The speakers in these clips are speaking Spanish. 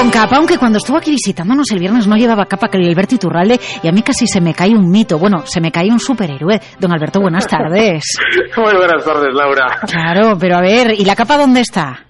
con capa, aunque cuando estuvo aquí visitándonos el viernes no llevaba capa que Alberto Iturralde y a mí casi se me cae un mito. Bueno, se me cae un superhéroe. Don Alberto, buenas tardes. Muy buenas tardes, Laura. Claro, pero a ver, ¿y la capa dónde está?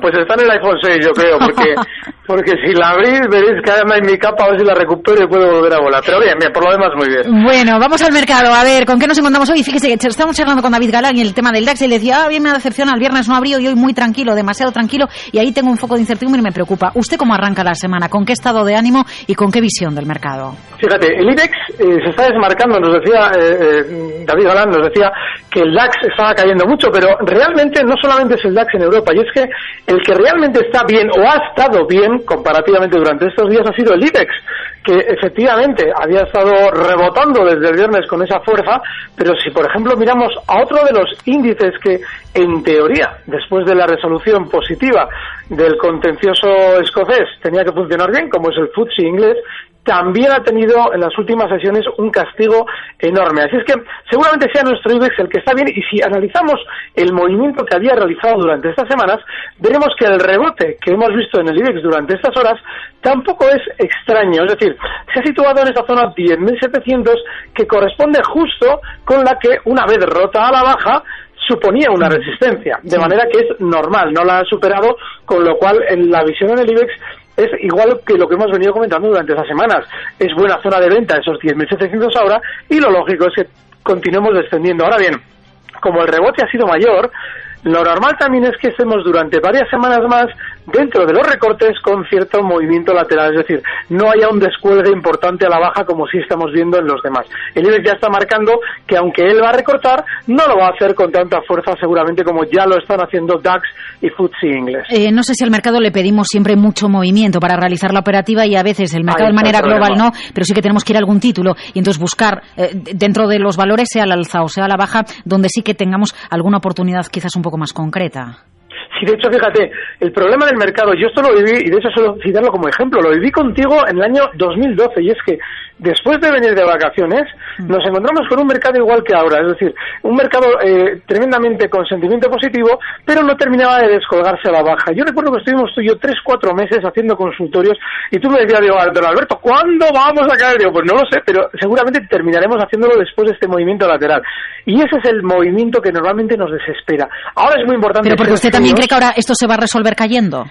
Pues está en el iPhone 6, yo creo, porque porque si la abrís veréis que además en mi capa, a ver si la recupero y puedo volver a volar. Pero bien, bien, por lo demás muy bien. Bueno, vamos al mercado. A ver, ¿con qué nos encontramos hoy? Fíjese que estamos charlando con David Galán y el tema del DAX y le decía, ah, bien me decepciona, el viernes no abrió y hoy muy tranquilo, demasiado tranquilo y ahí tengo un foco de incertidumbre y me preocupa. ¿Usted cómo arranca la semana? ¿Con qué estado de ánimo y con qué visión del mercado? Fíjate, el IBEX eh, se está desmarcando, nos decía eh, eh, David Galán, nos decía que el DAX estaba cayendo mucho, pero realmente no solamente es el DAX en Europa, y es que el que realmente está bien o ha estado bien comparativamente durante estos días ha sido el IBEX, que efectivamente había estado rebotando desde el viernes con esa fuerza, pero si por ejemplo miramos a otro de los índices que en teoría, después de la resolución positiva del contencioso escocés, tenía que funcionar bien, como es el FTSE inglés, también ha tenido en las últimas sesiones un castigo enorme. Así es que seguramente sea nuestro IBEX el que está bien y si analizamos el movimiento que había realizado durante estas semanas, veremos que el rebote que hemos visto en el IBEX durante estas horas tampoco es extraño. Es decir, se ha situado en esa zona 10.700 que corresponde justo con la que una vez rota a la baja suponía una resistencia, de manera que es normal, no la ha superado, con lo cual en la visión en el IBEX es igual que lo que hemos venido comentando durante esas semanas. Es buena zona de venta esos 10.700 ahora y lo lógico es que continuemos descendiendo. Ahora bien, como el rebote ha sido mayor, lo normal también es que estemos durante varias semanas más dentro de los recortes con cierto movimiento lateral, es decir, no haya un descuelgue importante a la baja como sí estamos viendo en los demás. El IBEX ya está marcando que aunque él va a recortar, no lo va a hacer con tanta fuerza seguramente como ya lo están haciendo DAX y FTSE inglés. Eh, no sé si al mercado le pedimos siempre mucho movimiento para realizar la operativa y a veces el mercado de manera global no, pero sí que tenemos que ir a algún título y entonces buscar eh, dentro de los valores, sea al alza o sea a la baja, donde sí que tengamos alguna oportunidad quizás un poco más concreta. Sí, de hecho, fíjate, el problema del mercado, yo esto lo viví, y de hecho suelo citarlo como ejemplo, lo viví contigo en el año 2012, y es que después de venir de vacaciones, nos encontramos con un mercado igual que ahora, es decir, un mercado eh, tremendamente con sentimiento positivo, pero no terminaba de descolgarse a la baja. Yo recuerdo que estuvimos tú y yo tres, cuatro meses haciendo consultorios, y tú me decías, digo, don Alberto, ¿cuándo vamos a caer? Digo, pues no lo sé, pero seguramente terminaremos haciéndolo después de este movimiento lateral. Y ese es el movimiento que normalmente nos desespera. Ahora es muy importante... Pero porque usted también cree ahora esto se va a resolver cayendo.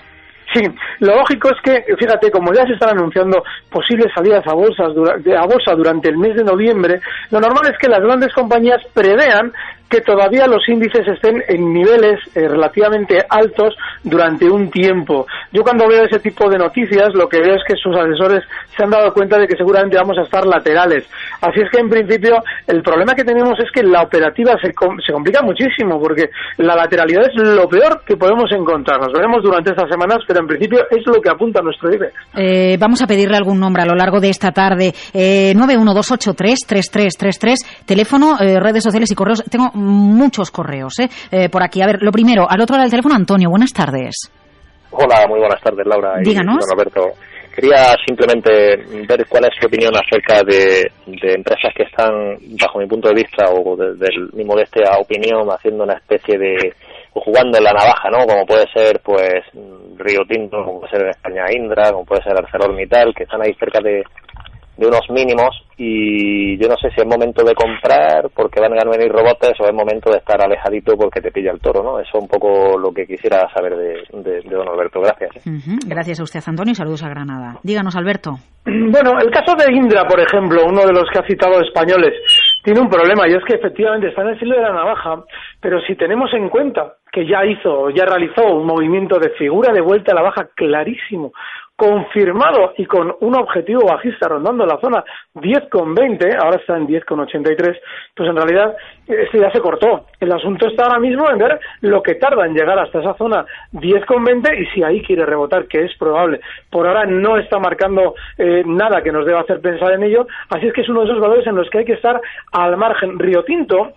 Sí, lo lógico es que, fíjate, como ya se están anunciando posibles salidas a, bolsas, a bolsa durante el mes de noviembre, lo normal es que las grandes compañías prevean que todavía los índices estén en niveles eh, relativamente altos durante un tiempo. Yo cuando veo ese tipo de noticias lo que veo es que sus asesores se han dado cuenta de que seguramente vamos a estar laterales. Así es que en principio el problema que tenemos es que la operativa se, se complica muchísimo porque la lateralidad es lo peor que podemos encontrar. Nos veremos durante estas semanas, pero en principio es lo que apunta nuestro IBEX. Eh, vamos a pedirle algún nombre a lo largo de esta tarde. Eh, 912833333, teléfono, eh, redes sociales y correos. Tengo muchos correos ¿eh? ¿eh? por aquí. A ver, lo primero, al otro lado del teléfono, Antonio, buenas tardes. Hola, muy buenas tardes, Laura. Díganos. Y don Roberto. Quería simplemente ver cuál es su opinión acerca de, de empresas que están, bajo mi punto de vista, o desde mi modestia opinión, haciendo una especie de o jugando en la navaja, ¿no? Como puede ser, pues, Río Tinto, como puede ser en España Indra, como puede ser ArcelorMittal, que están ahí cerca de, de unos mínimos y yo no sé si es momento de comprar porque van a venir robots o es momento de estar alejadito porque te pilla el toro, ¿no? Eso es un poco lo que quisiera saber de, don Alberto. Gracias. Gracias a usted, Antonio, y saludos a Granada. Díganos, Alberto. Bueno, el caso de Indra, por ejemplo, uno de los que ha citado españoles, tiene un problema y es que efectivamente está en el filo de la navaja, pero si tenemos en cuenta que ya hizo, ya realizó un movimiento de figura de vuelta a la baja clarísimo, confirmado y con un objetivo bajista rondando la zona 10,20, ahora está en 10,83, pues en realidad este ya se cortó. El asunto está ahora mismo en ver lo que tarda en llegar hasta esa zona 10,20 y si ahí quiere rebotar, que es probable. Por ahora no está marcando eh, nada que nos deba hacer pensar en ello, así es que es uno de esos valores en los que hay que estar al margen. Río Tinto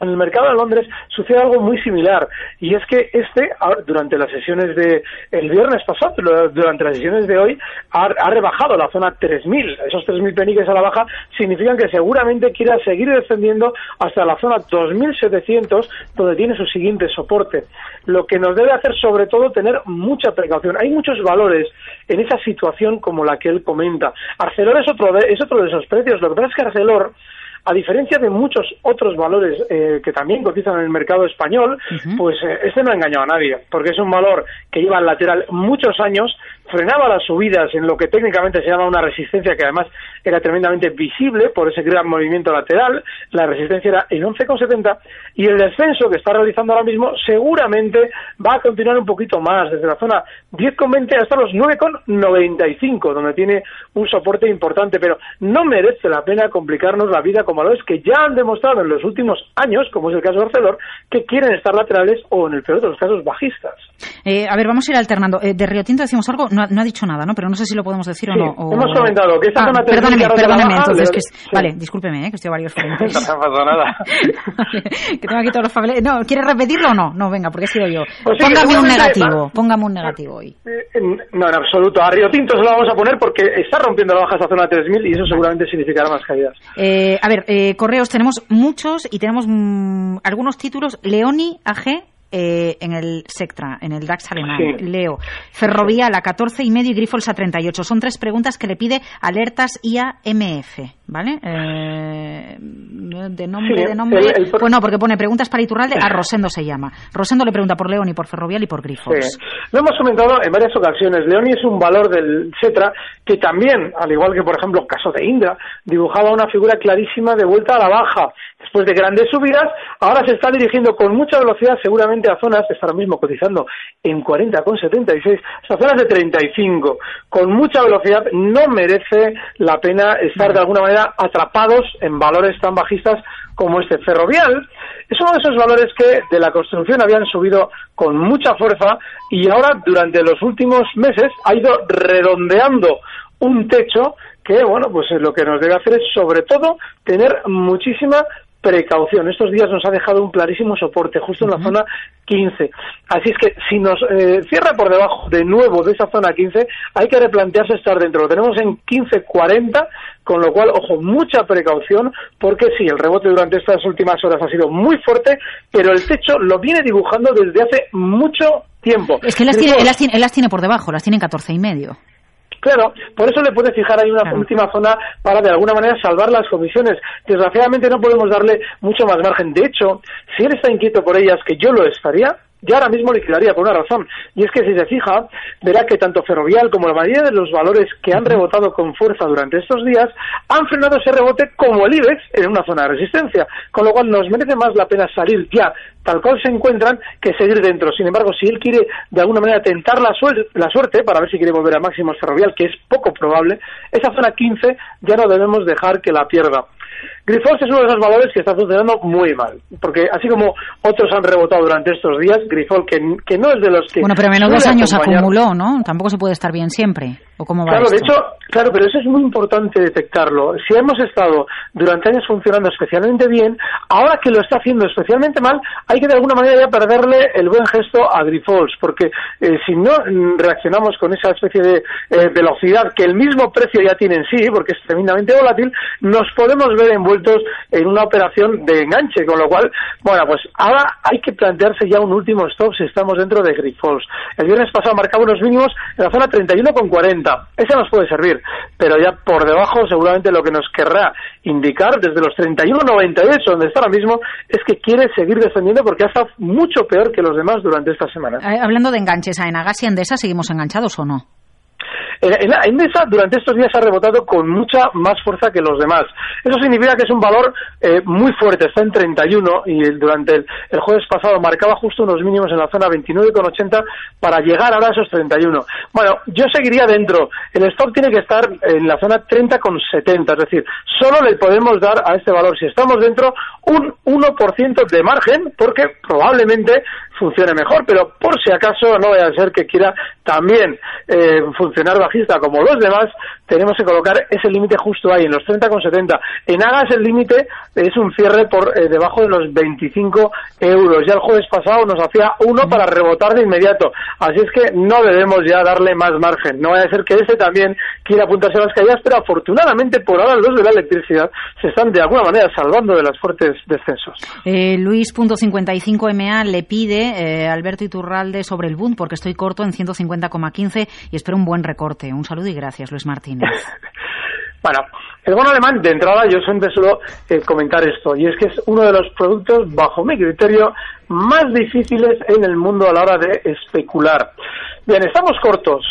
en el mercado de Londres sucede algo muy similar y es que este durante las sesiones de el viernes pasado durante las sesiones de hoy ha, rebajado la zona 3000 esos 3000 peniques a la baja significan que seguramente quiera seguir descendiendo hasta la zona 2700 donde tiene su siguiente soporte. Lo que nos debe hacer sobre todo tener mucha precaución. Hay muchos valores en esa situación como la que él comenta. Arcelor es otro de, es otro de esos precios. Lo que pasa es que Arcelor a diferencia de muchos otros valores eh, que también cotizan en el mercado español, pues eh, este no ha engañado a nadie, porque es un valor que lleva en lateral muchos años, frenaba las subidas en lo que técnicamente se llama una resistencia que además era tremendamente visible por ese gran movimiento lateral, la resistencia era en 11,70 y el descenso que está realizando ahora mismo seguramente va a continuar un poquito más, desde la zona 10,20 hasta los 9,95, donde tiene un soporte importante, pero no merece la pena complicarnos la vida como valores que ya han demostrado en los últimos años, como es el caso de Arcelor, que quieren estar laterales o en el peor de los casos bajistas. Eh, a ver, vamos a ir alternando. Eh, de Río Tinto decimos algo, no, ha dicho nada, ¿no? Pero no sé si lo podemos decir o no. Hemos comentado que esta ah, zona Perdóneme, perdóneme, entonces. Que Vale, discúlpeme, eh, que estoy a varios frentes. no pasa nada. que tengo aquí todos los. No, ¿quieres repetirlo o no? No, venga, porque he sido yo. Pues póngame un negativo, póngame un negativo hoy. Eh, no, en absoluto. A Río Tinto se lo vamos a poner porque está rompiendo la baja esta zona 3000 y eso seguramente significará más caídas. a ver, correos tenemos muchos y tenemos mm, algunos títulos. Leoni AG eh, en el Sectra, en el DAX alemán. Leo. Ferrovial a 14 y medio y Grifols a 38. Son tres preguntas que le pide alertas IAMF, ¿vale? Eh, de nombre, de nombre. Pues no, porque pone preguntas para Iturralde, a Rosendo se llama. Rosendo le pregunta por Leoni, por Ferrovial y por Grifols. Lo hemos comentado en varias ocasiones. Leoni es un valor del Sectra que también, al igual que por ejemplo el caso de Indra, dibujaba una figura clarísima de vuelta a la baja. Después de grandes subidas, ahora se está dirigiendo con mucha velocidad seguramente a zonas, está ahora mismo cotizando en 40,76, a zonas de 35, con mucha velocidad, no merece la pena estar de alguna manera atrapados en valores tan bajistas como este ferrovial. Es uno de esos valores que de la construcción habían subido con mucha fuerza y ahora durante los últimos meses ha ido redondeando un techo que, bueno, pues lo que nos debe hacer es sobre todo tener muchísima precaución. Estos días nos ha dejado un clarísimo soporte justo en la zona 15. Así es que si nos eh, cierra por debajo de nuevo de esa zona 15, hay que replantearse estar dentro. Lo tenemos en 15.40, con lo cual, ojo, mucha precaución, porque sí, el rebote durante estas últimas horas ha sido muy fuerte, pero el techo lo viene dibujando desde hace mucho tiempo. Es que él las, tiene, él las tiene, por debajo, las tiene en 14 y medio. Claro, por eso le puede fijar ahí una última zona para de alguna manera salvar las comisiones. Desgraciadamente no podemos darle mucho más margen. De hecho, si él está inquieto por ellas, que yo lo estaría, yo ahora mismo liquidaría por una razón, y es que si se fija, verá que tanto Ferrovial como la mayoría de los valores que han rebotado con fuerza durante estos días han frenado ese rebote como el IBEX en una zona de resistencia, con lo cual nos merece más la pena salir ya tal cual se encuentran que seguir dentro. Sin embargo, si él quiere de alguna manera tentar la, la suerte para ver si quiere volver a máximos Ferrovial, que es poco probable, esa zona 15 ya no debemos dejar que la pierda. Grifols es uno de esos valores que está funcionando muy mal, porque así como otros han rebotado durante estos días, Grifols, que, que no es de los que... Bueno, pero menos dos años acumuló, ¿no? Tampoco se puede estar bien siempre. ¿O cómo va claro, de hecho, claro, pero eso es muy importante detectarlo. Si hemos estado durante años funcionando especialmente bien, ahora que lo está haciendo especialmente mal, hay que de alguna manera ya perderle el buen gesto a Grifols, porque eh, si no reaccionamos con esa especie de eh, velocidad que el mismo precio ya tiene en sí, porque es tremendamente volátil, nos podemos ver envueltos en una operación de enganche, con lo cual, bueno, pues ahora hay que plantearse ya un último stop si estamos dentro de Grifols. El viernes pasado marcaba unos mínimos en la zona 31,40. Esa nos puede servir, pero ya por debajo seguramente lo que nos querrá indicar desde los 31,98 donde está ahora mismo es que quiere seguir descendiendo porque ha estado mucho peor que los demás durante esta semana. Eh, hablando de enganches, ¿a Enagas y Endesa seguimos enganchados o no? Endesa durante estos días ha rebotado con mucha más fuerza que los demás. Eso significa que es un valor eh, muy fuerte, está en 31 y durante el, jueves pasado marcaba justo unos mínimos en la zona 29,80 para llegar ahora a esos 31. Bueno, yo seguiría dentro. El stop tiene que estar en la zona 30,70, es decir, solo le podemos dar a este valor, si estamos dentro, un 1% de margen, porque probablemente funcione mejor, pero por si acaso no vaya a ser que quiera también eh, funcionar como los demás, tenemos que colocar ese límite justo ahí, en los 30,70. En Agas el límite es un cierre por eh, debajo de los 25 euros. Ya el jueves pasado nos hacía uno para rebotar de inmediato. Así es que no debemos ya darle más margen. No vaya a ser que ese también quiera apuntarse a las caídas, pero afortunadamente por ahora los de la electricidad se están de alguna manera salvando de las fuertes descensos. Eh, Luis.55MA le pide eh, Alberto Iturralde sobre el Bund porque estoy corto en 150,15 y espero un buen recorte. Un saludo y gracias, Luis Martínez. bueno, el bono alemán, de entrada, yo siempre suelo eh, comentar esto, y es que es uno de los productos, bajo mi criterio, más difíciles en el mundo a la hora de especular. Bien, estamos cortos.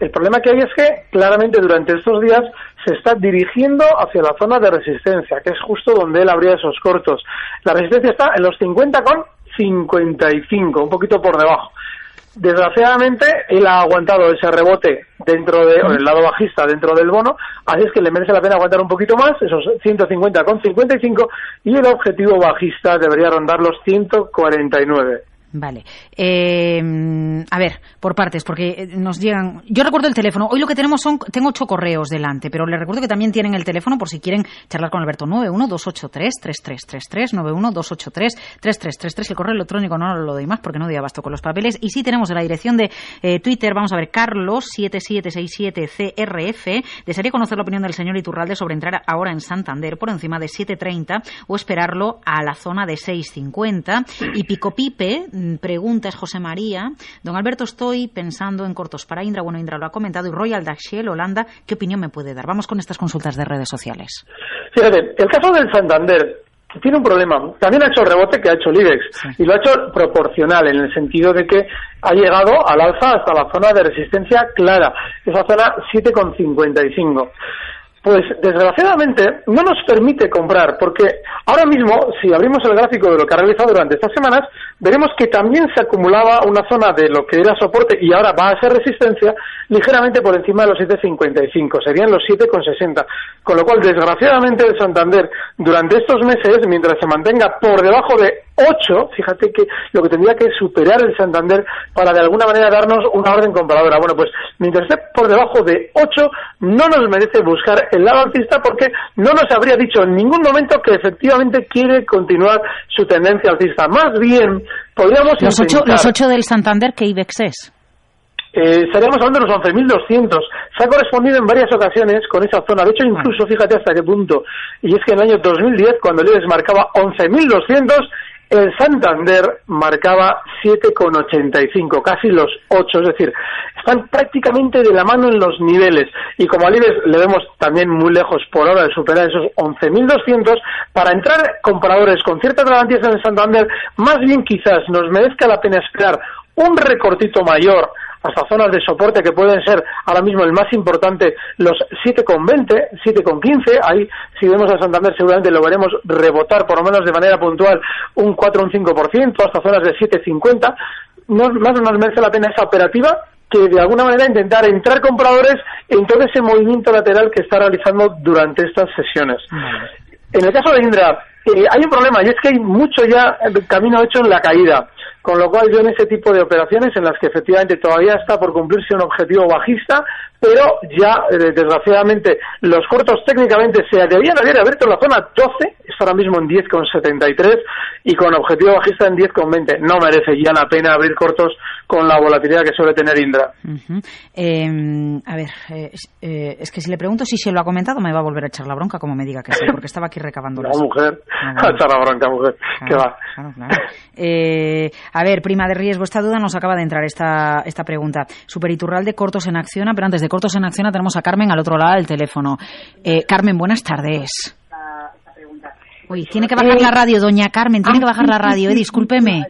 El problema que hay es que claramente durante estos días se está dirigiendo hacia la zona de resistencia, que es justo donde él habría esos cortos. La resistencia está en los 50 con 55, un poquito por debajo. Desgraciadamente, él ha aguantado ese rebote dentro de, el lado bajista dentro del bono, así es que le merece la pena aguantar un poquito más, esos 150 con 55, y el objetivo bajista debería rondar los 149. Vale. Eh, a ver, por partes, porque eh, nos llegan. Yo recuerdo el teléfono. Hoy lo que tenemos son. Tengo ocho correos delante, pero les recuerdo que también tienen el teléfono por si quieren charlar con Alberto. 91283-3333. 91283-3333. El correo electrónico no lo doy más porque no doy abasto con los papeles. Y sí tenemos la dirección de eh, Twitter. Vamos a ver, Carlos7767CRF. Desearía conocer la opinión del señor Iturralde sobre entrar ahora en Santander por encima de 730 o esperarlo a la zona de 650. Y Pico Pipe Mm, preguntas, José María. Don Alberto, estoy pensando en cortos para Indra. Bueno, Indra lo ha comentado. Y Royal Dutch Holanda, ¿qué opinión me puede dar? Vamos con estas consultas de redes sociales. Fíjate, el caso del Santander tiene un problema. También ha hecho rebote que ha hecho el IBEX y lo ha hecho proporcional en el sentido de que ha llegado al alza hasta la zona de resistencia clara, esa zona 7,55 pues desgraciadamente no nos permite comprar, porque ahora mismo, si abrimos el gráfico de lo que ha realizado durante estas semanas, veremos que también se acumulaba una zona de lo que era soporte y ahora va a ser resistencia ligeramente por encima de los 7,55, serían los 7,60. Con lo cual, desgraciadamente, el Santander durante estos meses, mientras se mantenga por debajo de 8, fíjate que lo que tendría que superar el Santander para de alguna manera darnos una orden compradora. Bueno, pues mientras esté por debajo de 8, no nos merece buscar el lado alcista porque no nos habría dicho en ningún momento que efectivamente quiere continuar su tendencia alcista. Más bien, podríamos los ocho, los ocho del Santander, ¿qué IBEX es? Eh, estaríamos hablando de los 11.200. Se ha correspondido en varias ocasiones con esa zona. De hecho, incluso, fíjate hasta qué punto. Y es que en el año 2010, cuando el IBEX marcaba 11.200, el Santander marcaba 7,85, casi los 8, es decir, están prácticamente de la mano en los niveles. Y como al IBEX le vemos también muy lejos por ahora de superar esos 11.200, para entrar compradores con ciertas garantías en el Santander, más bien quizás nos merezca la pena esperar un recortito mayor hasta zonas de soporte que pueden ser ahora mismo el más importante, los 7,20, 7,15. Ahí, si vemos a Santander, seguramente lo veremos rebotar, por lo menos de manera puntual, un 4 o un 5%, hasta zonas de 7,50. No, más nos merece la pena esa operativa que de alguna manera intentar entrar compradores en todo ese movimiento lateral que está realizando durante estas sesiones. En el caso de Indra, eh, hay un problema y es que hay mucho ya camino hecho en la caída. Con lo cual yo en ese tipo de operaciones en las que efectivamente todavía está por cumplirse un objetivo bajista, pero ya, eh, desgraciadamente, los cortos técnicamente se debían haber abierto en la zona 12, está ahora mismo en 10,73 y con objetivo bajista en 10,20. No merece ya la pena abrir cortos con la volatilidad que suele tener Indra. Em, a ver, eh, eh, es que si le pregunto si se lo ha comentado, me va a volver a echar la bronca como me diga que sí, porque estaba aquí recabando La mujer, a echar la bronca, mujer, que va. Eh, a ver, prima de riesgo, esta duda nos acaba de entrar esta, esta pregunta. de cortos en acción, pero antes de cortos en acción tenemos a Carmen al otro lado del teléfono. Carmen, buenas tardes. Uy, tiene que bajar la radio, doña Carmen, tiene que bajar la radio, eh, discúlpeme.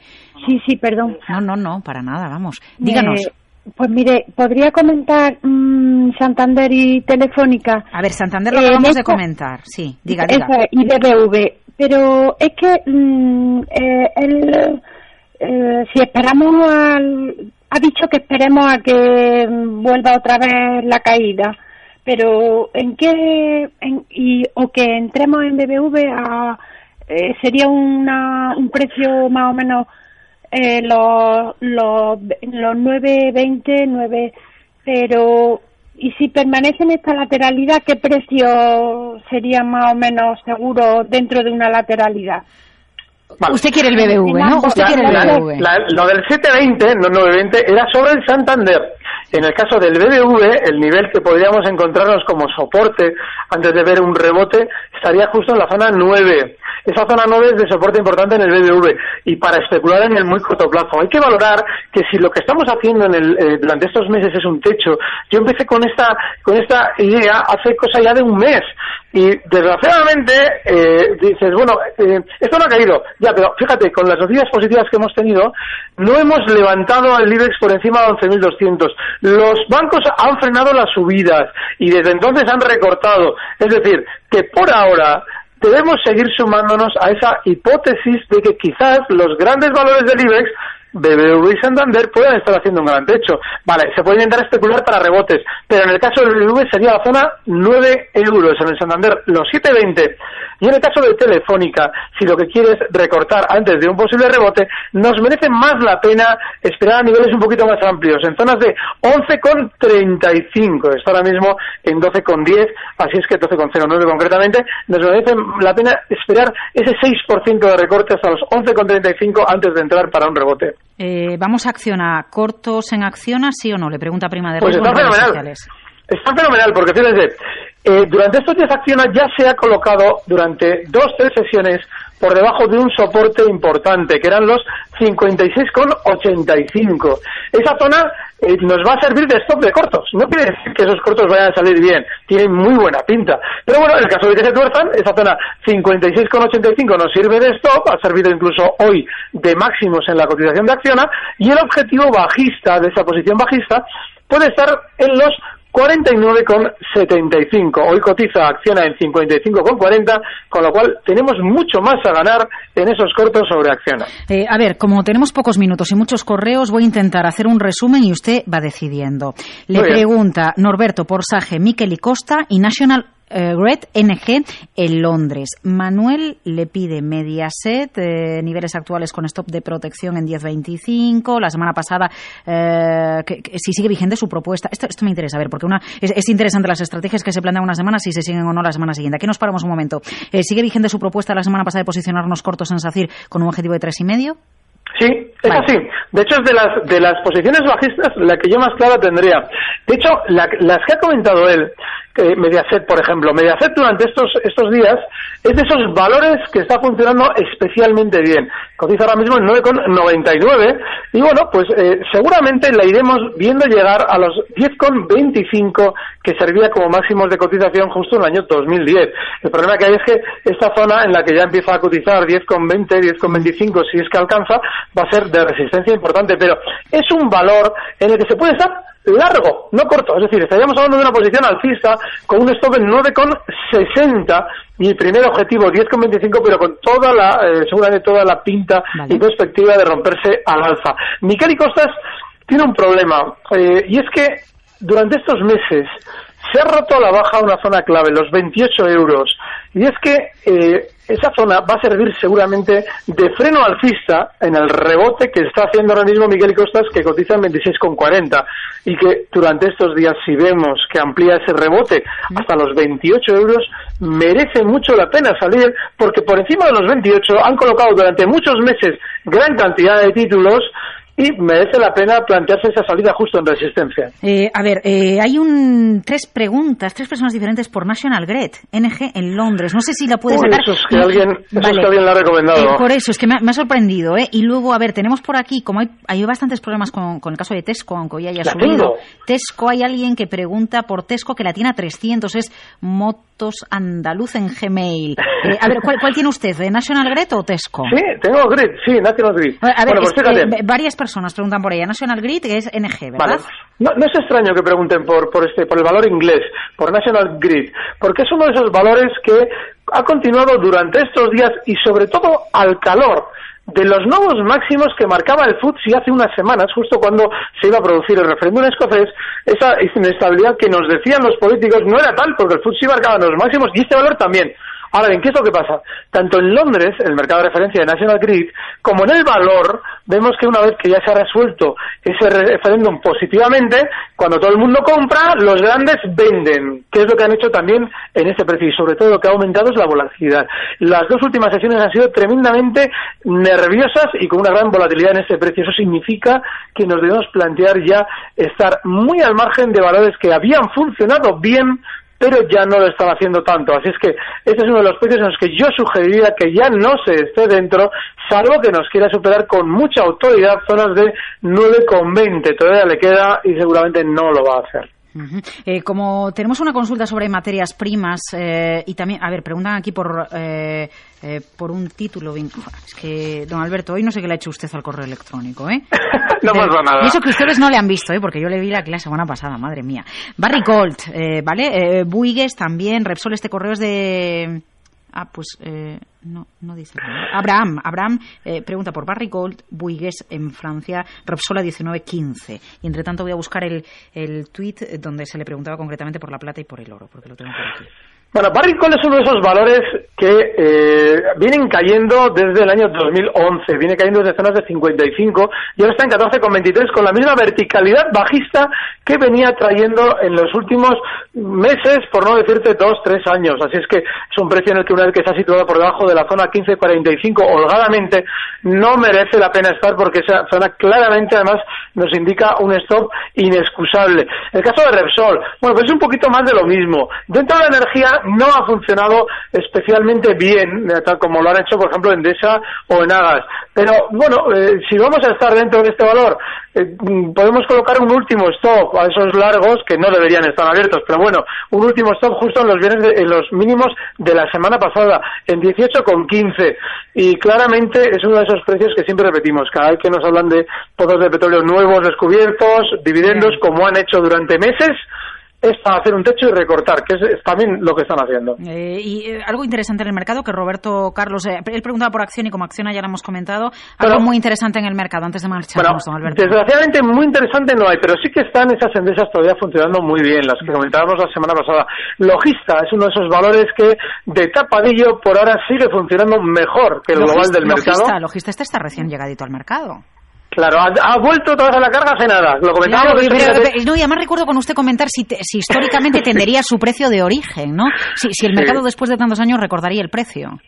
Sí, sí, perdón. No, no, no, para nada, vamos. Díganos. pues mire, podría comentar mm, Santander y Telefónica. A ver, Santander lo acabamos de comentar, sí, diga, diga. y BBV, pero es que mm, eh, eh, si esperamos al, ha dicho que esperemos a que vuelva otra vez la caída, pero en qué y o que entremos en BBV a, eh, sería una, un precio más o menos eh, los, los, los 9.20, 9, pero y si permanece en esta lateralidad, ¿qué precio sería más o menos seguro dentro de una lateralidad? Usted quiere el BBV, ¿no? Usted quiere el BBV. lo del 720, no 920, era sobre el Santander. En el caso del BBV, el nivel que podríamos encontrarnos como soporte antes de ver un rebote estaría justo en la zona 9. Esa zona 9 es de soporte importante en el BBV y para especular en el muy corto plazo. Hay que valorar que si lo que estamos haciendo en el, eh, durante estos meses es un techo, yo empecé con esta, con esta idea hace cosa ya de un mes y desgraciadamente eh, dices, bueno, eh, esto no ha caído, ya, pero fíjate, con las noticias positivas que hemos tenido, no hemos levantado el IBEX por encima de 11.200. Los bancos han frenado las subidas y desde entonces han recortado. Es decir, que por ahora debemos seguir sumándonos a esa hipótesis de que quizás los grandes valores del IBEX BBV y Santander pueden estar haciendo un gran techo. Vale, se puede intentar especular para rebotes, pero en el caso del BBV sería la zona 9 euros, en el Santander los 7,20. Y en el caso de Telefónica, si lo que quieres recortar antes de un posible rebote, nos merece más la pena esperar a niveles un poquito más amplios, en zonas de 11,35. Está ahora mismo en 12,10, así es que 12,09 concretamente. Nos merece la pena esperar ese 6% de recorte hasta los 11,35 antes de entrar para un rebote. Eh, vamos a accionar cortos en acción, sí o no? Le pregunta Prima de Pues está fenomenal. Está fenomenal porque fíjense, eh, durante estos días acciones ya se ha colocado durante dos tres sesiones por debajo de un soporte importante, que eran los 56,85. Esa zona eh, nos va a servir de stop de cortos. No quiere decir que esos cortos vayan a salir bien, tienen muy buena pinta. Pero bueno, en el caso de que se tuerzan, esa zona 56,85 nos sirve de stop, ha servido incluso hoy de máximos en la cotización de Acciona, y el objetivo bajista de esa posición bajista puede estar en los 49,75. Hoy cotiza Acciona en 55,40, con lo cual tenemos mucho más a ganar en esos cortos sobre Acciona. Eh, a ver, como tenemos pocos minutos y muchos correos, voy a intentar hacer un resumen y usted va decidiendo. Le pregunta Norberto Porsaje, Miquel y Costa y National eh, Red NG en Londres. Manuel le pide Mediaset, eh, niveles actuales con stop de protección en 10.25. La semana pasada, eh, si sigue vigente su propuesta. Esto, esto me interesa ver, porque una, es, interesante las estrategias que se plantean una semana, si se siguen o no la semana siguiente. Aquí nos paramos un momento. ¿Sigue vigente su propuesta la semana pasada de posicionarnos cortos en SACIR con un objetivo de tres y medio? Sí, es así. De hecho, es de las, de las posiciones bajistas la que yo más clara tendría. De hecho, las que ha comentado él, Mediaset, por ejemplo. Mediaset durante estos, estos días es de esos valores que está funcionando especialmente bien. Cotiza ahora mismo en 9,99 y bueno, pues eh, seguramente la iremos viendo llegar a los 10,25 que servía como máximos de cotización justo en el año 2010. El problema que hay es que esta zona en la que ya empieza a cotizar 10,20, 10,25, si es que alcanza, va a ser de resistencia importante, pero es un valor en el que se puede estar largo, no corto. Es decir, estaríamos hablando de una posición alcista con un stop en 9,60 y el primer objetivo 10,25, pero con toda la, eh, seguramente toda la pinta y perspectiva de romperse al alza. Miquel y Costas tiene un problema eh, y es que durante estos meses se ha roto a la baja una zona clave, los 28 euros. Y es que eh, esa zona va a servir seguramente de freno alcista en el rebote que está haciendo ahora mismo Miguel Costas, que cotiza en 26,40 y que durante estos días, si vemos que amplía ese rebote hasta los 28 euros, merece mucho la pena salir porque por encima de los 28 han colocado durante muchos meses gran cantidad de títulos y merece la pena plantearse esa salida justo en resistencia. Eh, a ver, eh, hay un tres preguntas, tres personas diferentes por National Grid, NG en Londres. No sé si la puedes sacar. Eso es que alguien, eso es que alguien la ha recomendado. Eh, por eso, es que me, ha sorprendido. ¿eh? Y luego, a ver, tenemos por aquí, como hay, hay bastantes problemas con, con el caso de Tesco, aunque hoy haya subido. Tesco, hay alguien que pregunta por Tesco que la tiene a 300, es Motos Andaluz en Gmail. Eh, a ver, ¿cuál, ¿cuál, tiene usted, de National Grid o Tesco? Sí, tengo Grid, sí, National Grid. A ver, bueno, pues varias personas preguntan por ella. National Grid, que es NG, ¿verdad? No, no, es extraño que pregunten por, por, este, por el valor inglés, por National Grid, porque es uno de esos valores que ha continuado durante estos días y sobre todo al calor de los nuevos máximos que marcaba el FTSE hace unas semanas, justo cuando se iba a producir el referéndum escocés, esa inestabilidad que nos decían los políticos no era tal, porque el FTSE marcaba los máximos y este valor también. Ahora bien, ¿qué es lo que pasa? Tanto en Londres, el mercado de referencia de National Grid, como en el valor, vemos que una vez que ya se ha resuelto ese referéndum positivamente, cuando todo el mundo compra, los grandes venden, que es lo que han hecho también en este precio y sobre todo lo que ha aumentado es la volatilidad. Las dos últimas sesiones han sido tremendamente nerviosas y con una gran volatilidad en este precio. Eso significa que nos debemos plantear ya estar muy al margen de valores que habían funcionado bien pero ya no lo estaba haciendo tanto. Así es que este es uno de los precios en los que yo sugeriría que ya no se esté dentro, salvo que nos quiera superar con mucha autoridad zonas de 9,20. Todavía le queda y seguramente no lo va a hacer. Eh, como tenemos una consulta sobre materias primas eh, y también, a ver, preguntan aquí por eh, eh, por un título. Es que, don Alberto, hoy no sé qué le ha hecho usted al correo electrónico, ¿eh? no pasa nada. Y eso que ustedes no le han visto, ¿eh? Porque yo le vi la clase semana pasada, madre mía. Barry Gold, eh, ¿vale? Eh, Buigues también, Repsol, este correo es de... Ah, pues eh, no, no dice nada. Abraham, Abraham eh, pregunta por Barry Gold, Buigues en Francia, Repsola 1915. Y entre tanto voy a buscar el, el tweet donde se le preguntaba concretamente por la plata y por el oro, porque lo tengo por aquí. Bueno, Barry Gold es uno de esos valores que eh, vienen cayendo desde el año 2011, viene cayendo desde zonas de 55 y ahora está en 14,23 con la misma verticalidad bajista que venía trayendo en los últimos meses, por no decirte dos, tres años. Así es que es un precio en el que una vez que está situado por debajo de la zona 15,45 holgadamente, no merece la pena estar porque esa zona claramente además nos indica un stop inexcusable. El caso de Repsol, bueno, pues es un poquito más de lo mismo. Dentro de la energía no ha funcionado especialmente bien, tal como lo han hecho, por ejemplo, en DESA o en Agas. Pero bueno, eh, si vamos a estar dentro de este valor, eh, podemos colocar un último stop a esos largos que no deberían estar abiertos, pero bueno, un último stop justo en los bienes en los mínimos de la semana pasada, en 18,15. Y claramente es uno de esos precios que siempre repetimos, cada vez que nos hablan de pozos de petróleo nuevos descubiertos, dividendos, como han hecho durante meses, es para hacer un techo y recortar, que es, también lo que están haciendo. Eh, y eh, algo interesante en el mercado, que Roberto Carlos, eh, él preguntaba por acción y como acción ya lo hemos comentado, algo muy interesante en el mercado, antes de marchar, bueno, Alberto. Desgraciadamente muy interesante no hay, pero sí que están esas empresas todavía funcionando muy bien, las que comentábamos la semana pasada. Logista es uno de esos valores que de tapadillo por ahora sigue funcionando mejor que el global del mercado. Logista, Logista este está recién llegadito al mercado. Claro, ha, vuelto otra vez a la carga hace nada. Lo comentábamos. Claro, no, y además recuerdo con usted comentar si, si históricamente tendería su precio de origen, ¿no? Si, si el mercado después de tantos años recordaría el precio.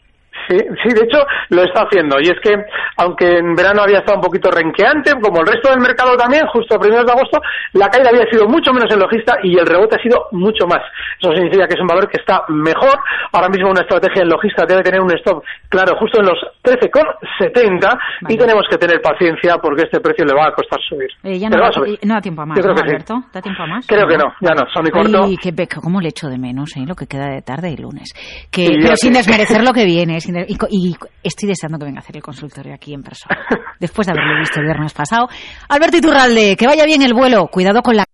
Sí, sí, de hecho lo está haciendo. Y es que, aunque en verano había estado un poquito renqueante, como el resto del mercado también, justo a primeros de agosto, la caída había sido mucho menos en logista y el rebote ha sido mucho más. Eso significa que es un valor que está mejor. Ahora mismo una estrategia en logista debe tener un stop, claro, justo en los 13,70 y tenemos que tener paciencia porque este precio le va a costar subir. Eh, ya no, da, no, da, tiempo a más, ¿no, Alberto? ¿Da tiempo a más? Creo que no, ya no, son y corto. Y qué, cómo le echo de menos eh, lo que queda de tarde y lunes. Que, pero sin desmerecer lo que viene, sin y, estoy deseando que venga a hacer el consultorio aquí en persona. Después de haberlo visto el viernes pasado. Alberto Iturralde, que vaya bien el vuelo. Cuidado con la.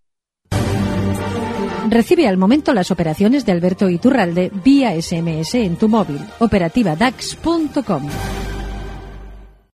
Recibe al momento las operaciones de Alberto Iturralde vía SMS en tu móvil. Operativa DAX.com.